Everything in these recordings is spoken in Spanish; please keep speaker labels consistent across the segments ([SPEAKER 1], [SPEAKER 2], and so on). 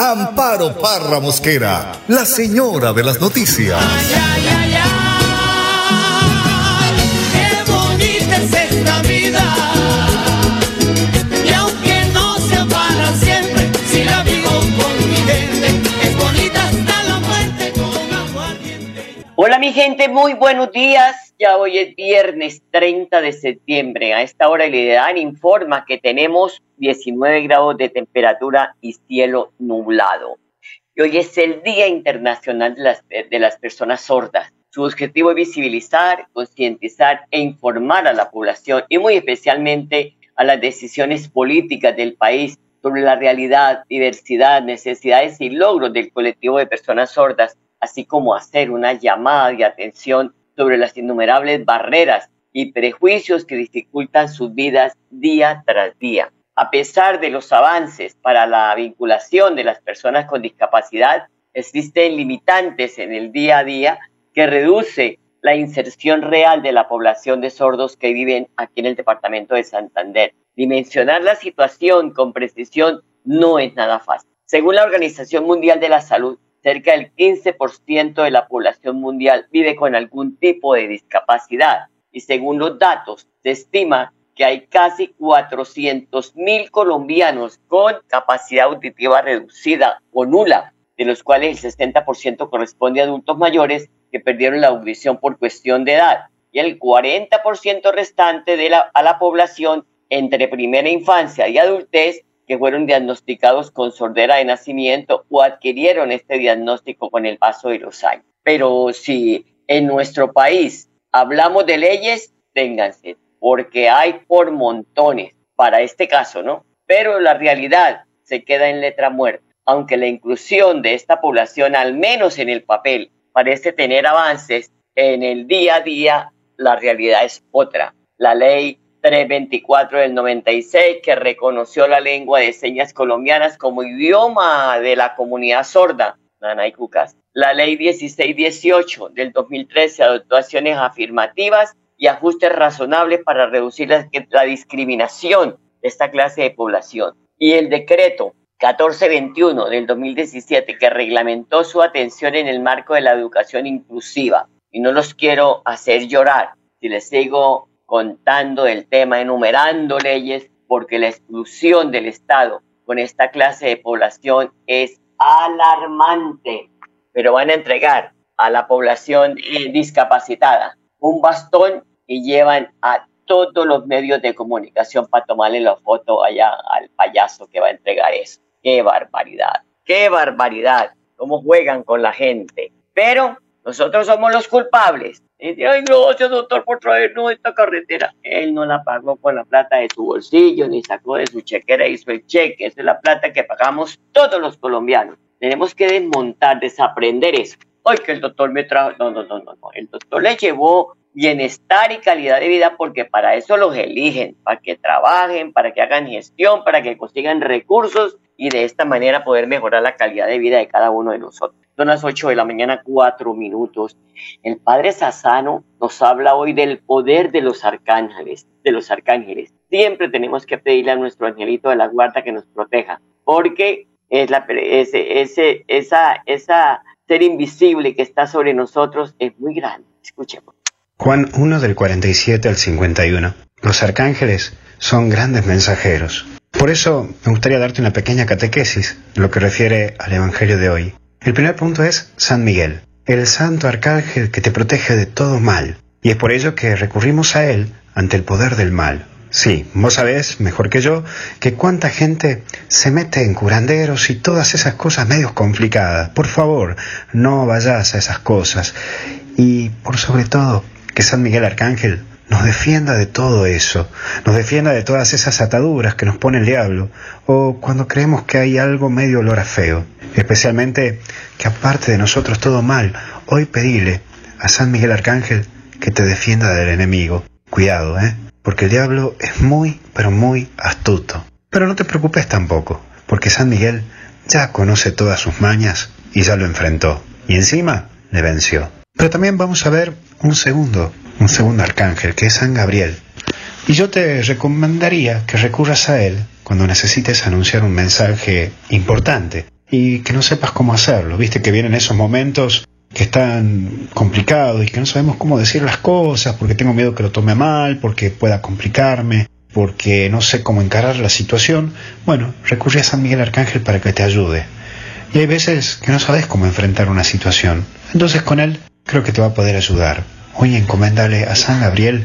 [SPEAKER 1] Amparo Parra Mosquera, la señora de las noticias.
[SPEAKER 2] Ay, ay, ay, ay, qué bonita es esta vida. Y aunque no sea para siempre, si la vivo con mi gente, es bonita hasta la muerte con aguardiente.
[SPEAKER 3] Hola mi gente, muy buenos días. Ya hoy es viernes 30 de septiembre. A esta hora el IDEAN informa que tenemos 19 grados de temperatura y cielo nublado. Y hoy es el Día Internacional de las, de las Personas Sordas. Su objetivo es visibilizar, concientizar e informar a la población y muy especialmente a las decisiones políticas del país sobre la realidad, diversidad, necesidades y logros del colectivo de personas sordas, así como hacer una llamada de atención sobre las innumerables barreras y prejuicios que dificultan sus vidas día tras día. A pesar de los avances para la vinculación de las personas con discapacidad, existen limitantes en el día a día que reduce la inserción real de la población de sordos que viven aquí en el departamento de Santander. Dimensionar la situación con precisión no es nada fácil. Según la Organización Mundial de la Salud, cerca del 15% de la población mundial vive con algún tipo de discapacidad. Y según los datos se estima que hay casi 400 mil colombianos con capacidad auditiva reducida o nula, de los cuales el 60% corresponde a adultos mayores que perdieron la audición por cuestión de edad y el 40% restante de la, a la población entre primera infancia y adultez que fueron diagnosticados con sordera de nacimiento o adquirieron este diagnóstico con el paso de los años. Pero si en nuestro país hablamos de leyes, ténganse, porque hay por montones para este caso, ¿no? Pero la realidad se queda en letra muerta, aunque la inclusión de esta población, al menos en el papel, parece tener avances, en el día a día la realidad es otra. La ley 324 del 96 que reconoció la lengua de señas colombianas como idioma de la comunidad sorda, Nanay Cucas. La ley 1618 del 2013 adoptó acciones afirmativas y ajustes razonables para reducir la, la discriminación de esta clase de población. Y el decreto 1421 del 2017 que reglamentó su atención en el marco de la educación inclusiva. Y no los quiero hacer llorar si les digo contando el tema, enumerando leyes, porque la exclusión del Estado con esta clase de población es alarmante. Pero van a entregar a la población eh, discapacitada un bastón y llevan a todos los medios de comunicación para tomarle la foto allá al payaso que va a entregar eso. ¡Qué barbaridad! ¡Qué barbaridad! ¿Cómo juegan con la gente? Pero nosotros somos los culpables y dice, ay, gracias, doctor, por traernos esta carretera. Él no la pagó con la plata de su bolsillo, ni sacó de su chequera, hizo el cheque. Esa es la plata que pagamos todos los colombianos. Tenemos que desmontar, desaprender eso. Ay, que el doctor me trajo. No, no, no, no, no. El doctor le llevó bienestar y calidad de vida porque para eso los eligen, para que trabajen, para que hagan gestión, para que consigan recursos y de esta manera poder mejorar la calidad de vida de cada uno de nosotros. Son las 8 de la mañana, 4 minutos. El Padre Sassano nos habla hoy del poder de los arcángeles, de los arcángeles. Siempre tenemos que pedirle a nuestro angelito de la guarda que nos proteja, porque es la, ese, ese, esa, esa ser invisible que está sobre nosotros es muy grande. Escuchemos.
[SPEAKER 4] Juan 1 del 47 al 51. Los arcángeles son grandes mensajeros. Por eso me gustaría darte una pequeña catequesis, lo que refiere al Evangelio de hoy. El primer punto es San Miguel, el santo arcángel que te protege de todo mal. Y es por ello que recurrimos a él ante el poder del mal. Sí, vos sabés, mejor que yo, que cuánta gente se mete en curanderos y todas esas cosas medio complicadas. Por favor, no vayas a esas cosas. Y por sobre todo, que San Miguel Arcángel nos defienda de todo eso, nos defienda de todas esas ataduras que nos pone el diablo, o cuando creemos que hay algo medio olor a feo, especialmente que aparte de nosotros todo mal, hoy pedile a San Miguel Arcángel que te defienda del enemigo. Cuidado, ¿eh? Porque el diablo es muy, pero muy astuto. Pero no te preocupes tampoco, porque San Miguel ya conoce todas sus mañas y ya lo enfrentó. Y encima le venció. Pero también vamos a ver un segundo, un segundo arcángel, que es San Gabriel. Y yo te recomendaría que recurras a él cuando necesites anunciar un mensaje importante y que no sepas cómo hacerlo. Viste que vienen esos momentos que están complicados y que no sabemos cómo decir las cosas porque tengo miedo que lo tome mal, porque pueda complicarme, porque no sé cómo encarar la situación. Bueno, recurre a San Miguel Arcángel para que te ayude. Y hay veces que no sabes cómo enfrentar una situación. Entonces con él creo que te va a poder ayudar. Hoy encomendale a San Gabriel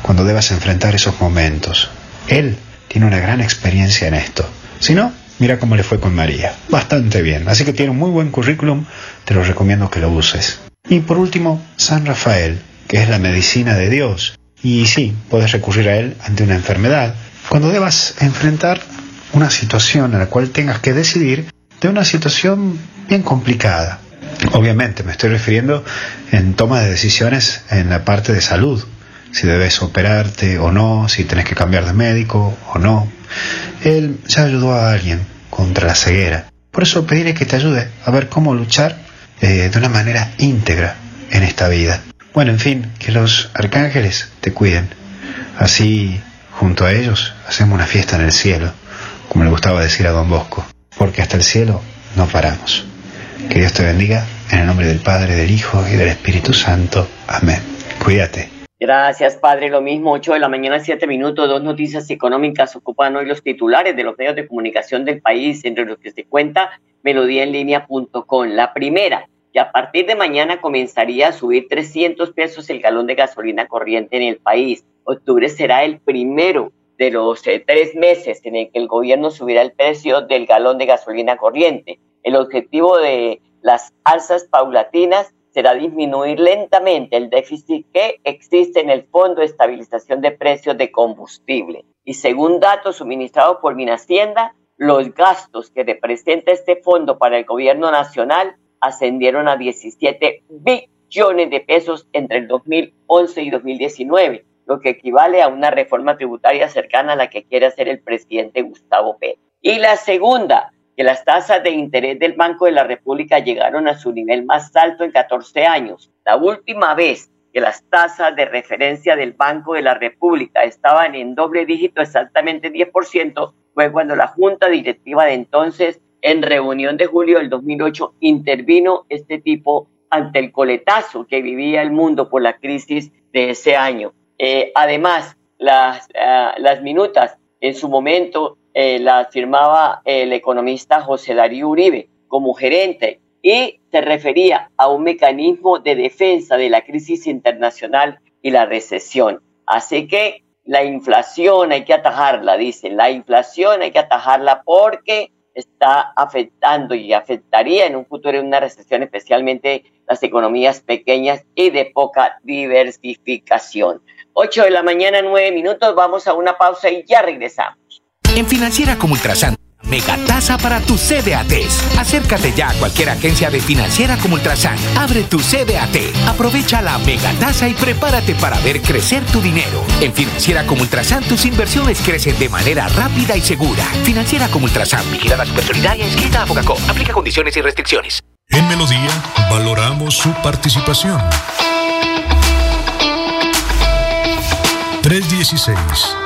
[SPEAKER 4] cuando debas enfrentar esos momentos. Él tiene una gran experiencia en esto. Si no, mira cómo le fue con María. Bastante bien. Así que tiene un muy buen currículum. Te lo recomiendo que lo uses. Y por último, San Rafael, que es la medicina de Dios. Y sí, puedes recurrir a él ante una enfermedad. Cuando debas enfrentar una situación en la cual tengas que decidir de una situación bien complicada. Obviamente me estoy refiriendo en toma de decisiones en la parte de salud, si debes operarte o no, si tenés que cambiar de médico o no. Él ya ayudó a alguien contra la ceguera. Por eso pediré que te ayude a ver cómo luchar eh, de una manera íntegra en esta vida. Bueno, en fin, que los arcángeles te cuiden. Así, junto a ellos, hacemos una fiesta en el cielo, como le gustaba decir a don Bosco, porque hasta el cielo no paramos. Que Dios te bendiga en el nombre del Padre, del Hijo y del Espíritu Santo. Amén. Cuídate.
[SPEAKER 3] Gracias, Padre. Lo mismo, 8 de la mañana, 7 minutos. Dos noticias económicas ocupan hoy los titulares de los medios de comunicación del país, entre los que se cuenta melodíaenlínea.com. La primera, que a partir de mañana comenzaría a subir 300 pesos el galón de gasolina corriente en el país. Octubre será el primero de los eh, tres meses en el que el gobierno subirá el precio del galón de gasolina corriente. El objetivo de las alzas paulatinas será disminuir lentamente el déficit que existe en el Fondo de Estabilización de Precios de Combustible. Y según datos suministrados por Minhacienda, los gastos que representa este fondo para el gobierno nacional ascendieron a 17 billones de pesos entre el 2011 y 2019, lo que equivale a una reforma tributaria cercana a la que quiere hacer el presidente Gustavo Pérez. Y la segunda, que las tasas de interés del Banco de la República llegaron a su nivel más alto en 14 años. La última vez que las tasas de referencia del Banco de la República estaban en doble dígito, exactamente 10%, fue cuando la Junta Directiva de entonces, en reunión de julio del 2008, intervino este tipo ante el coletazo que vivía el mundo por la crisis de ese año. Eh, además, las, uh, las minutas en su momento eh, la firmaba el economista José Darío Uribe como gerente y se refería a un mecanismo de defensa de la crisis internacional y la recesión. Así que la inflación hay que atajarla, dicen, la inflación hay que atajarla porque está afectando y afectaría en un futuro en una recesión especialmente las economías pequeñas y de poca diversificación. 8 de la mañana, 9 minutos, vamos a una pausa y ya regresamos.
[SPEAKER 5] En Financiera como Ultrasan, mega tasa para tus CDATs. Acércate ya a cualquier agencia de Financiera como Ultrasan. Abre tu CDAT, aprovecha la mega tasa y prepárate para ver crecer tu dinero. En Financiera como Ultrasan, tus inversiones crecen de manera rápida y segura. Financiera como Ultrasan, vigilada supersolidaria inscrita a Focacó. Aplica condiciones y restricciones.
[SPEAKER 6] En Melodía, valoramos su participación.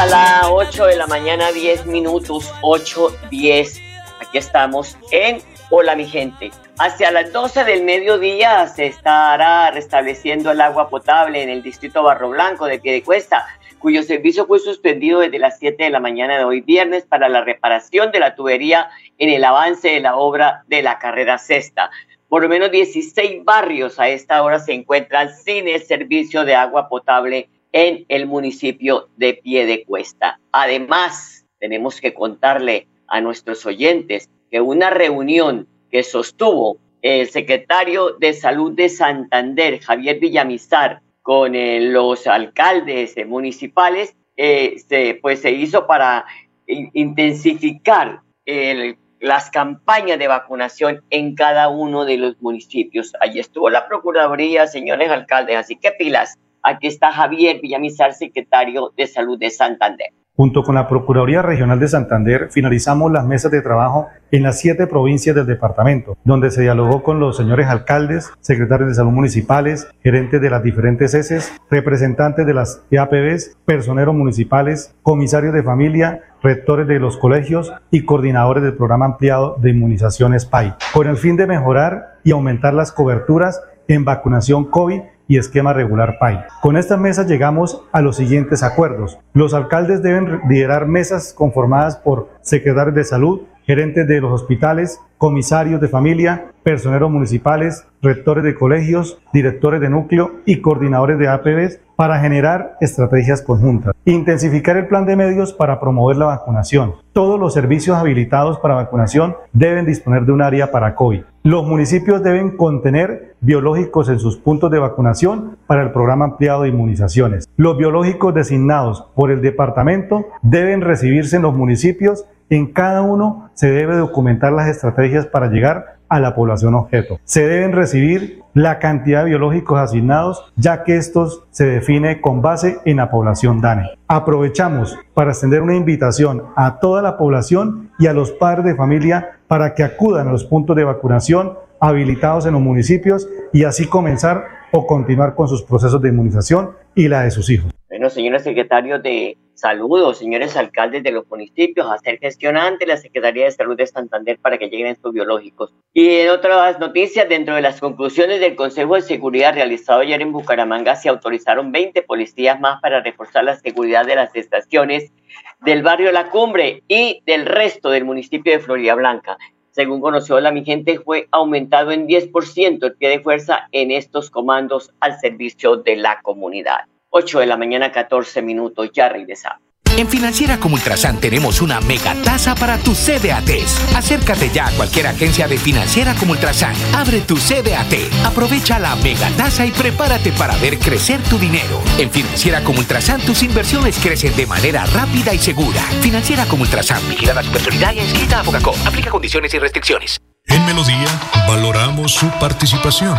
[SPEAKER 3] A las 8 de la mañana, 10 minutos, 8, 10. Aquí estamos en Hola mi gente. Hacia las 12 del mediodía se estará restableciendo el agua potable en el distrito Barro Blanco de Piedecuesta, cuyo servicio fue suspendido desde las 7 de la mañana de hoy viernes para la reparación de la tubería en el avance de la obra de la carrera sexta. Por lo menos 16 barrios a esta hora se encuentran sin el servicio de agua potable en el municipio de Piedecuesta. Además, tenemos que contarle a nuestros oyentes que una reunión que sostuvo el secretario de Salud de Santander, Javier Villamizar, con eh, los alcaldes municipales, eh, se, pues se hizo para intensificar las campañas de vacunación en cada uno de los municipios. Allí estuvo la Procuraduría, señores alcaldes, así que pilas, Aquí está Javier Villamizar, secretario de Salud de Santander.
[SPEAKER 7] Junto con la Procuraduría Regional de Santander, finalizamos las mesas de trabajo en las siete provincias del departamento, donde se dialogó con los señores alcaldes, secretarios de salud municipales, gerentes de las diferentes ESES, representantes de las EAPBs, personeros municipales, comisarios de familia, rectores de los colegios y coordinadores del programa ampliado de inmunizaciones PAI, con el fin de mejorar y aumentar las coberturas en vacunación COVID y esquema regular PAI. Con estas mesas llegamos a los siguientes acuerdos. Los alcaldes deben liderar mesas conformadas por secretarios de salud, gerentes de los hospitales, comisarios de familia, personeros municipales, rectores de colegios, directores de núcleo y coordinadores de APBs para generar estrategias conjuntas. Intensificar el plan de medios para promover la vacunación. Todos los servicios habilitados para vacunación deben disponer de un área para COVID. Los municipios deben contener biológicos en sus puntos de vacunación para el programa ampliado de inmunizaciones. Los biológicos designados por el departamento deben recibirse en los municipios en cada uno se debe documentar las estrategias para llegar a la población objeto. Se deben recibir la cantidad de biológicos asignados, ya que estos se define con base en la población DANE. Aprovechamos para extender una invitación a toda la población y a los padres de familia para que acudan a los puntos de vacunación habilitados en los municipios y así comenzar o continuar con sus procesos de inmunización y la de sus hijos.
[SPEAKER 3] Bueno, señores secretarios de Saludos, señores alcaldes de los municipios, a hacer gestión ante la Secretaría de Salud de Santander para que lleguen estos biológicos. Y en otras noticias, dentro de las conclusiones del Consejo de Seguridad realizado ayer en Bucaramanga, se autorizaron 20 policías más para reforzar la seguridad de las estaciones del barrio La Cumbre y del resto del municipio de Florida Blanca. Según conoció la mi gente, fue aumentado en 10% el pie de fuerza en estos comandos al servicio de la comunidad. 8 de la mañana, 14 minutos. Ya regresamos.
[SPEAKER 5] En Financiera como Ultrasan tenemos una mega tasa para tus CDATs. Acércate ya a cualquier agencia de Financiera como Ultrasan. Abre tu CDAT. Aprovecha la mega tasa y prepárate para ver crecer tu dinero. En Financiera como Ultrasan tus inversiones crecen de manera rápida y segura. Financiera como Ultrasan. Vigilada su personalidad y inscrita a Focacó. Aplica condiciones y restricciones.
[SPEAKER 6] En Melodía valoramos su participación.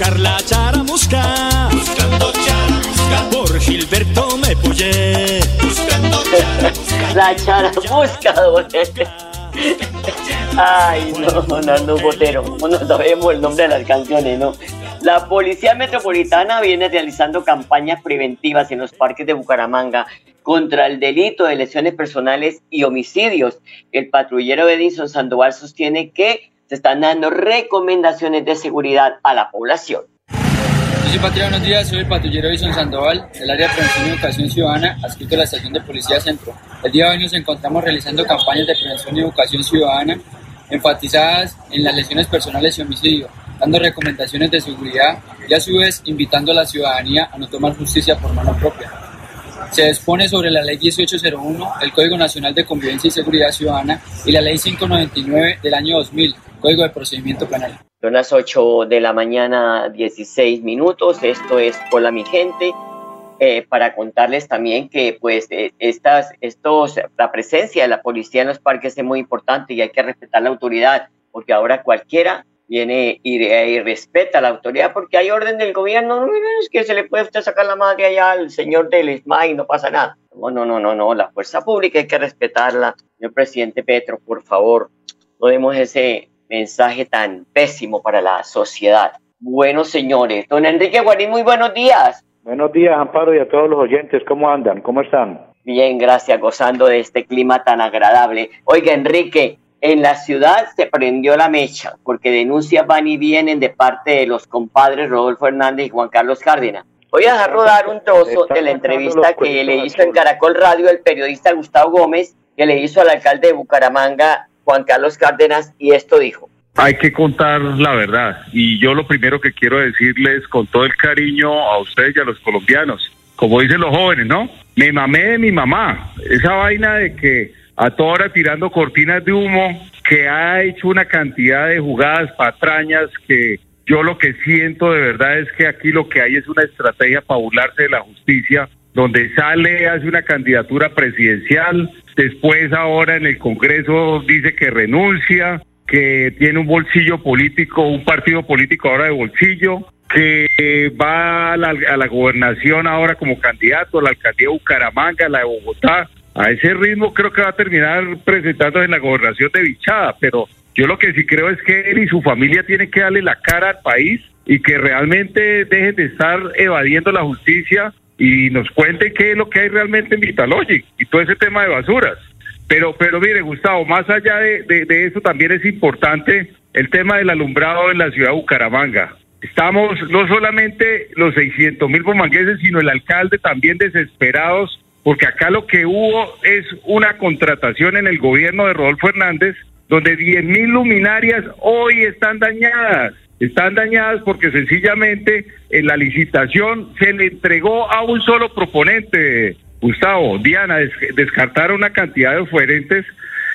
[SPEAKER 8] Buscar la charamusca.
[SPEAKER 2] Buscando charamusca.
[SPEAKER 8] Por Gilberto me puyé.
[SPEAKER 2] Buscando charamusca.
[SPEAKER 3] La charamusca, Ay, no, Nando Botero, no sabemos el nombre de las canciones, ¿no? La Policía Metropolitana viene realizando campañas preventivas en los parques de Bucaramanga contra el delito de lesiones personales y homicidios. El patrullero Edison Sandoval sostiene que se están dando recomendaciones de seguridad a la población.
[SPEAKER 9] Yo soy Patria, buenos días, soy el patrullero Edison Sandoval, del área de prevención y educación ciudadana, adscrito a la estación de Policía Centro. El día de hoy nos encontramos realizando campañas de prevención y educación ciudadana enfatizadas en las lesiones personales y homicidio, dando recomendaciones de seguridad y a su vez invitando a la ciudadanía a no tomar justicia por mano propia. Se dispone sobre la Ley 1801, el Código Nacional de Convivencia y Seguridad Ciudadana y la Ley 599 del año 2000, Código de Procedimiento Penal.
[SPEAKER 3] Son las 8 de la mañana, 16 minutos. Esto es Hola mi gente. Eh, para contarles también que pues eh, estas, estos, la presencia de la policía en los parques es muy importante y hay que respetar la autoridad, porque ahora cualquiera viene y, y respeta la autoridad porque hay orden del gobierno, no es que se le puede usted sacar la madre allá al señor del ESMA y no pasa nada. No, no, no, no, no, la fuerza pública hay que respetarla. Señor presidente Petro, por favor, no demos ese mensaje tan pésimo para la sociedad. Bueno, señores, don Enrique Guarín, muy buenos días.
[SPEAKER 10] Buenos días, Amparo, y a todos los oyentes. ¿Cómo andan? ¿Cómo están?
[SPEAKER 3] Bien, gracias, gozando de este clima tan agradable. Oiga, Enrique, en la ciudad se prendió la mecha porque denuncias van y vienen de parte de los compadres Rodolfo Hernández y Juan Carlos Cárdenas. Voy a dejar rodar un trozo de la entrevista que le hizo en Caracol Radio el periodista Gustavo Gómez, que le hizo al alcalde de Bucaramanga, Juan Carlos Cárdenas, y esto dijo.
[SPEAKER 11] Hay que contar la verdad y yo lo primero que quiero decirles con todo el cariño a ustedes y a los colombianos, como dicen los jóvenes, ¿no? Me mamé de mi mamá, esa vaina de que a toda hora tirando cortinas de humo, que ha hecho una cantidad de jugadas patrañas que yo lo que siento de verdad es que aquí lo que hay es una estrategia para burlarse de la justicia, donde sale, hace una candidatura presidencial, después ahora en el Congreso dice que renuncia, que tiene un bolsillo político, un partido político ahora de bolsillo, que va a la, a la gobernación ahora como candidato, a la alcaldía de Bucaramanga, la de Bogotá. A ese ritmo creo que va a terminar presentándose en la gobernación de Bichada, pero yo lo que sí creo es que él y su familia tienen que darle la cara al país y que realmente dejen de estar evadiendo la justicia y nos cuenten qué es lo que hay realmente en Vitalogic y todo ese tema de basuras. Pero, pero mire, Gustavo, más allá de, de, de eso también es importante el tema del alumbrado en la ciudad de Bucaramanga. Estamos no solamente los 600 mil bomangueses, sino el alcalde también desesperados, porque acá lo que hubo es una contratación en el gobierno de Rodolfo Hernández, donde 10 mil luminarias hoy están dañadas. Están dañadas porque sencillamente en la licitación se le entregó a un solo proponente, Gustavo, Diana, des descartaron una cantidad de oferentes.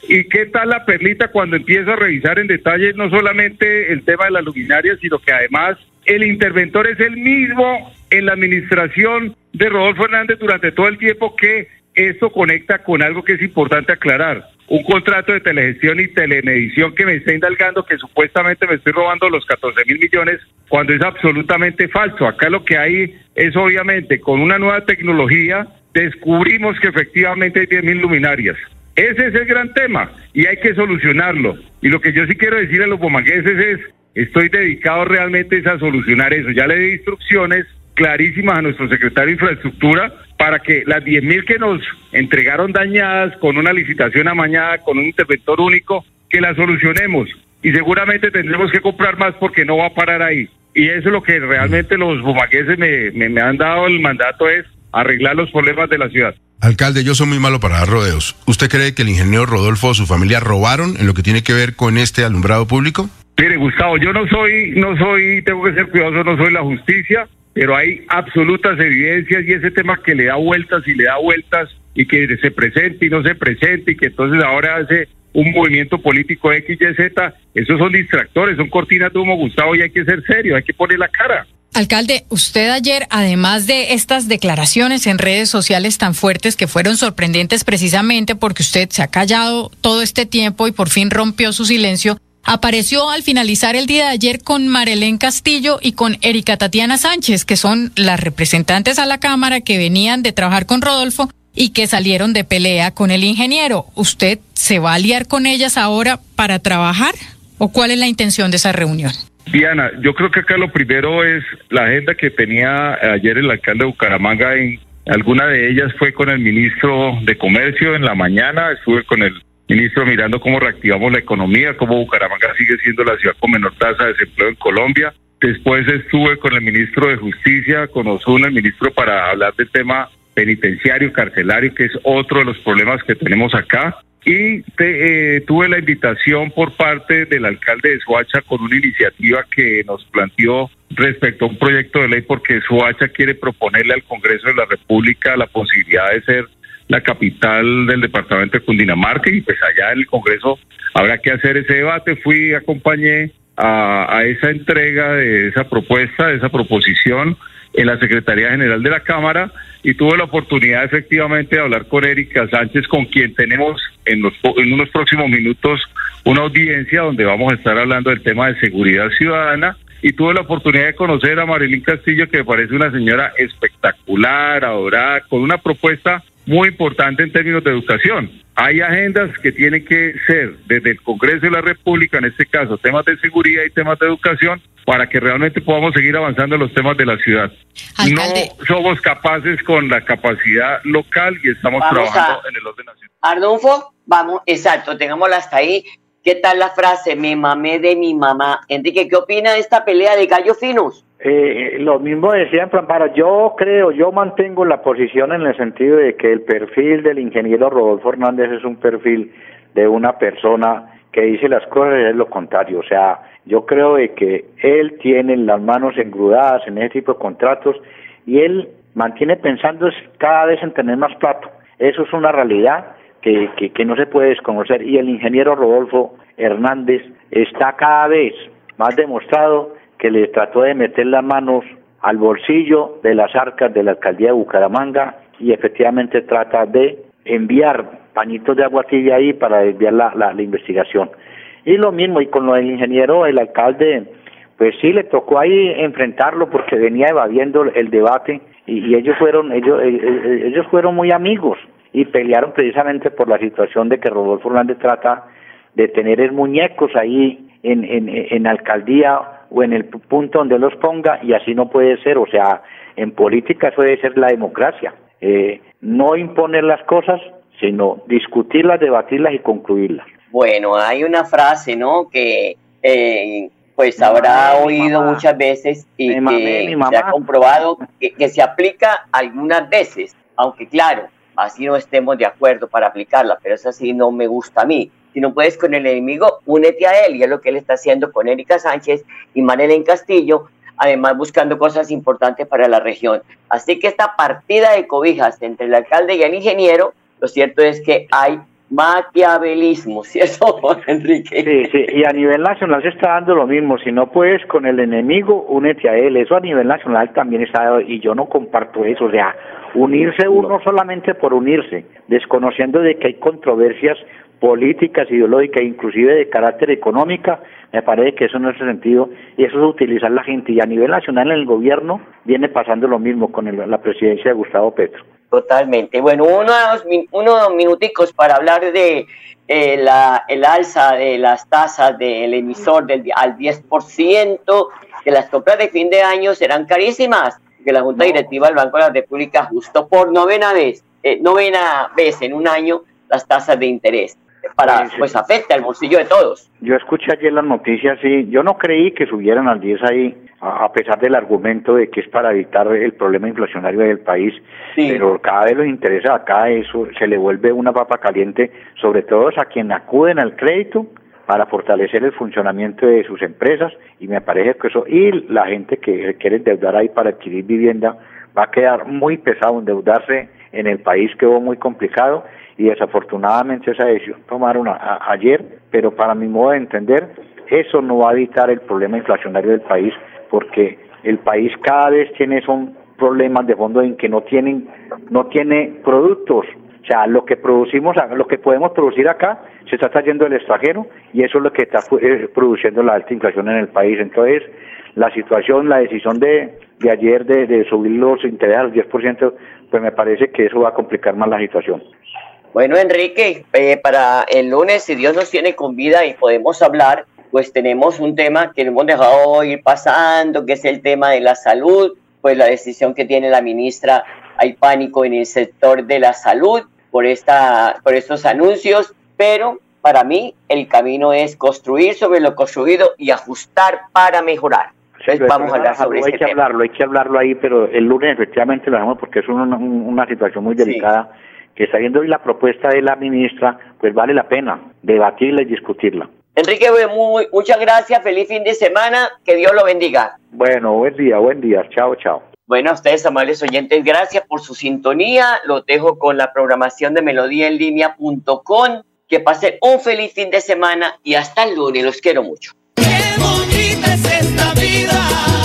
[SPEAKER 11] ¿Y qué tal la perlita cuando empieza a revisar en detalle no solamente el tema de la luminaria, sino que además el interventor es el mismo en la administración de Rodolfo Hernández durante todo el tiempo que esto conecta con algo que es importante aclarar. Un contrato de telegestión y telemedición que me está indalgando que supuestamente me estoy robando los 14 mil millones cuando es absolutamente falso. Acá lo que hay es obviamente con una nueva tecnología descubrimos que efectivamente hay 10 mil luminarias. Ese es el gran tema y hay que solucionarlo. Y lo que yo sí quiero decir a los bomangueses es, estoy dedicado realmente a solucionar eso. Ya le di instrucciones clarísimas a nuestro secretario de Infraestructura para que las 10 mil que nos entregaron dañadas con una licitación amañada, con un interventor único, que las solucionemos. Y seguramente tendremos que comprar más porque no va a parar ahí. Y eso es lo que realmente los bomagueses me, me, me han dado el mandato es arreglar los problemas de la ciudad.
[SPEAKER 12] Alcalde, yo soy muy malo para dar rodeos. ¿Usted cree que el ingeniero Rodolfo o su familia robaron en lo que tiene que ver con este alumbrado público?
[SPEAKER 11] Mire, Gustavo, yo no soy, no soy, tengo que ser cuidadoso, no soy la justicia, pero hay absolutas evidencias y ese tema que le da vueltas y le da vueltas y que se presente y no se presente y que entonces ahora hace un movimiento político X, Y, Z, esos son distractores, son cortinas de humo, Gustavo, y hay que ser serio, hay que poner la cara.
[SPEAKER 13] Alcalde, usted ayer, además de estas declaraciones en redes sociales tan fuertes que fueron sorprendentes precisamente porque usted se ha callado todo este tiempo y por fin rompió su silencio, apareció al finalizar el día de ayer con Marelén Castillo y con Erika Tatiana Sánchez, que son las representantes a la Cámara que venían de trabajar con Rodolfo y que salieron de pelea con el ingeniero. ¿Usted se va a aliar con ellas ahora para trabajar o cuál es la intención de esa reunión?
[SPEAKER 11] Diana, yo creo que acá lo primero es la agenda que tenía ayer el alcalde de Bucaramanga en alguna de ellas fue con el ministro de Comercio en la mañana, estuve con el ministro mirando cómo reactivamos la economía, cómo Bucaramanga sigue siendo la ciudad con menor tasa de desempleo en Colombia. Después estuve con el ministro de Justicia, con Osuna, el ministro, para hablar del tema penitenciario, carcelario, que es otro de los problemas que tenemos acá y te, eh, tuve la invitación por parte del alcalde de Soacha con una iniciativa que nos planteó respecto a un proyecto de ley porque Soacha quiere proponerle al Congreso de la República la posibilidad de ser la capital del departamento de Cundinamarca y pues allá en el Congreso habrá que hacer ese debate. Fui, acompañé a, a esa entrega de esa propuesta, de esa proposición en la Secretaría General de la Cámara y tuve la oportunidad efectivamente de hablar con Erika Sánchez, con quien tenemos en, los, en unos próximos minutos una audiencia donde vamos a estar hablando del tema de seguridad ciudadana y tuve la oportunidad de conocer a Marilyn Castillo, que me parece una señora espectacular, adorada, con una propuesta muy importante en términos de educación. Hay agendas que tienen que ser desde el Congreso de la República, en este caso temas de seguridad y temas de educación, para que realmente podamos seguir avanzando en los temas de la ciudad. No somos capaces con la capacidad local y estamos trabajando en el orden nacional.
[SPEAKER 3] Arnulfo, vamos, exacto, tengámosla hasta ahí. ¿Qué tal la frase? Me mamé de mi mamá. Enrique, ¿qué opina de esta pelea de gallos finos?
[SPEAKER 10] Eh, lo mismo de siempre, Amparo. Yo creo, yo mantengo la posición en el sentido de que el perfil del ingeniero Rodolfo Hernández es un perfil de una persona que dice las cosas y es lo contrario. O sea, yo creo de que él tiene las manos engrudadas en ese tipo de contratos y él mantiene pensando cada vez en tener más plato. Eso es una realidad que, que no se puede desconocer. Y el ingeniero Rodolfo Hernández está cada vez más demostrado que le trató de meter las manos al bolsillo de las arcas de la alcaldía de Bucaramanga y efectivamente trata de enviar pañitos de agua tibia ahí para desviar la, la, investigación. Y lo mismo, y con del ingeniero, el alcalde, pues sí, le tocó ahí enfrentarlo porque venía evadiendo el debate y, ellos fueron, ellos, eh, eh, ellos fueron muy amigos y pelearon precisamente por la situación de que Rodolfo Hernández trata de tener muñecos ahí en, en, en alcaldía o en el punto donde los ponga y así no puede ser. O sea, en política eso debe ser la democracia. Eh, no imponer las cosas, sino discutirlas, debatirlas y concluirlas.
[SPEAKER 3] Bueno, hay una frase, ¿no? Que eh, pues habrá oído muchas veces y que se ha comprobado que, que se aplica algunas veces, aunque claro, así no estemos de acuerdo para aplicarla, pero eso sí no me gusta a mí si no puedes con el enemigo, únete a él, y es lo que él está haciendo con Erika Sánchez y en Castillo, además buscando cosas importantes para la región. Así que esta partida de cobijas entre el alcalde y el ingeniero, lo cierto es que hay maquiavelismo, ¿cierto, Enrique?
[SPEAKER 10] Sí, sí, y a nivel nacional se está dando lo mismo, si no puedes con el enemigo, únete a él, eso a nivel nacional también está, y yo no comparto eso, o sea, unirse uno solamente por unirse, desconociendo de que hay controversias políticas, ideológicas, inclusive de carácter económica, me parece que eso no es el sentido, y eso es utilizar la gente, y a nivel nacional en el gobierno viene pasando lo mismo con la presidencia de Gustavo Petro.
[SPEAKER 3] Totalmente. Bueno, unos, unos minuticos para hablar de eh, la, el alza de las tasas del emisor del, al 10%, que las compras de fin de año serán carísimas, que la Junta Directiva del Banco de la República ajustó por novena vez, eh, novena vez en un año las tasas de interés para pues afecta al bolsillo de todos.
[SPEAKER 10] Yo escuché ayer las noticias y yo no creí que subieran al 10 ahí, a, pesar del argumento de que es para evitar el problema inflacionario del país, pero cada vez los interesa acá eso se le vuelve una papa caliente, sobre todo a quien acuden al crédito para fortalecer el funcionamiento de sus empresas y me parece que eso y la gente que quiere endeudar ahí para adquirir vivienda va a quedar muy pesado endeudarse en el país quedó muy complicado y desafortunadamente esa decisión tomaron ayer, pero para mi modo de entender, eso no va a evitar el problema inflacionario del país, porque el país cada vez tiene son problemas de fondo en que no tienen, no tiene productos O sea, lo que producimos, lo que podemos producir acá, se está trayendo del extranjero y eso es lo que está eh, produciendo la alta inflación en el país. Entonces, la situación, la decisión de, de ayer de, de subir los intereses al 10%, pues me parece que eso va a complicar más la situación.
[SPEAKER 3] Bueno, Enrique, eh, para el lunes, si Dios nos tiene con vida y podemos hablar, pues tenemos un tema que hemos dejado ir pasando, que es el tema de la salud, pues la decisión que tiene la ministra, hay pánico en el sector de la salud por, esta, por estos anuncios, pero para mí el camino es construir sobre lo construido y ajustar para mejorar. Entonces vamos a hablar sobre
[SPEAKER 10] Hay que hablarlo, hay que hablarlo ahí, pero el lunes efectivamente lo hacemos porque es una, una situación muy delicada que sabiendo hoy la propuesta de la ministra, pues vale la pena debatirla y discutirla.
[SPEAKER 3] Enrique, muy, muchas gracias, feliz fin de semana, que Dios lo bendiga.
[SPEAKER 10] Bueno, buen día, buen día, chao, chao.
[SPEAKER 3] Bueno, a ustedes, amables oyentes, gracias por su sintonía. Los dejo con la programación de melodíaenlínea.com. Que pasen un feliz fin de semana y hasta el lunes. Los quiero mucho.
[SPEAKER 2] Qué bonita es esta vida.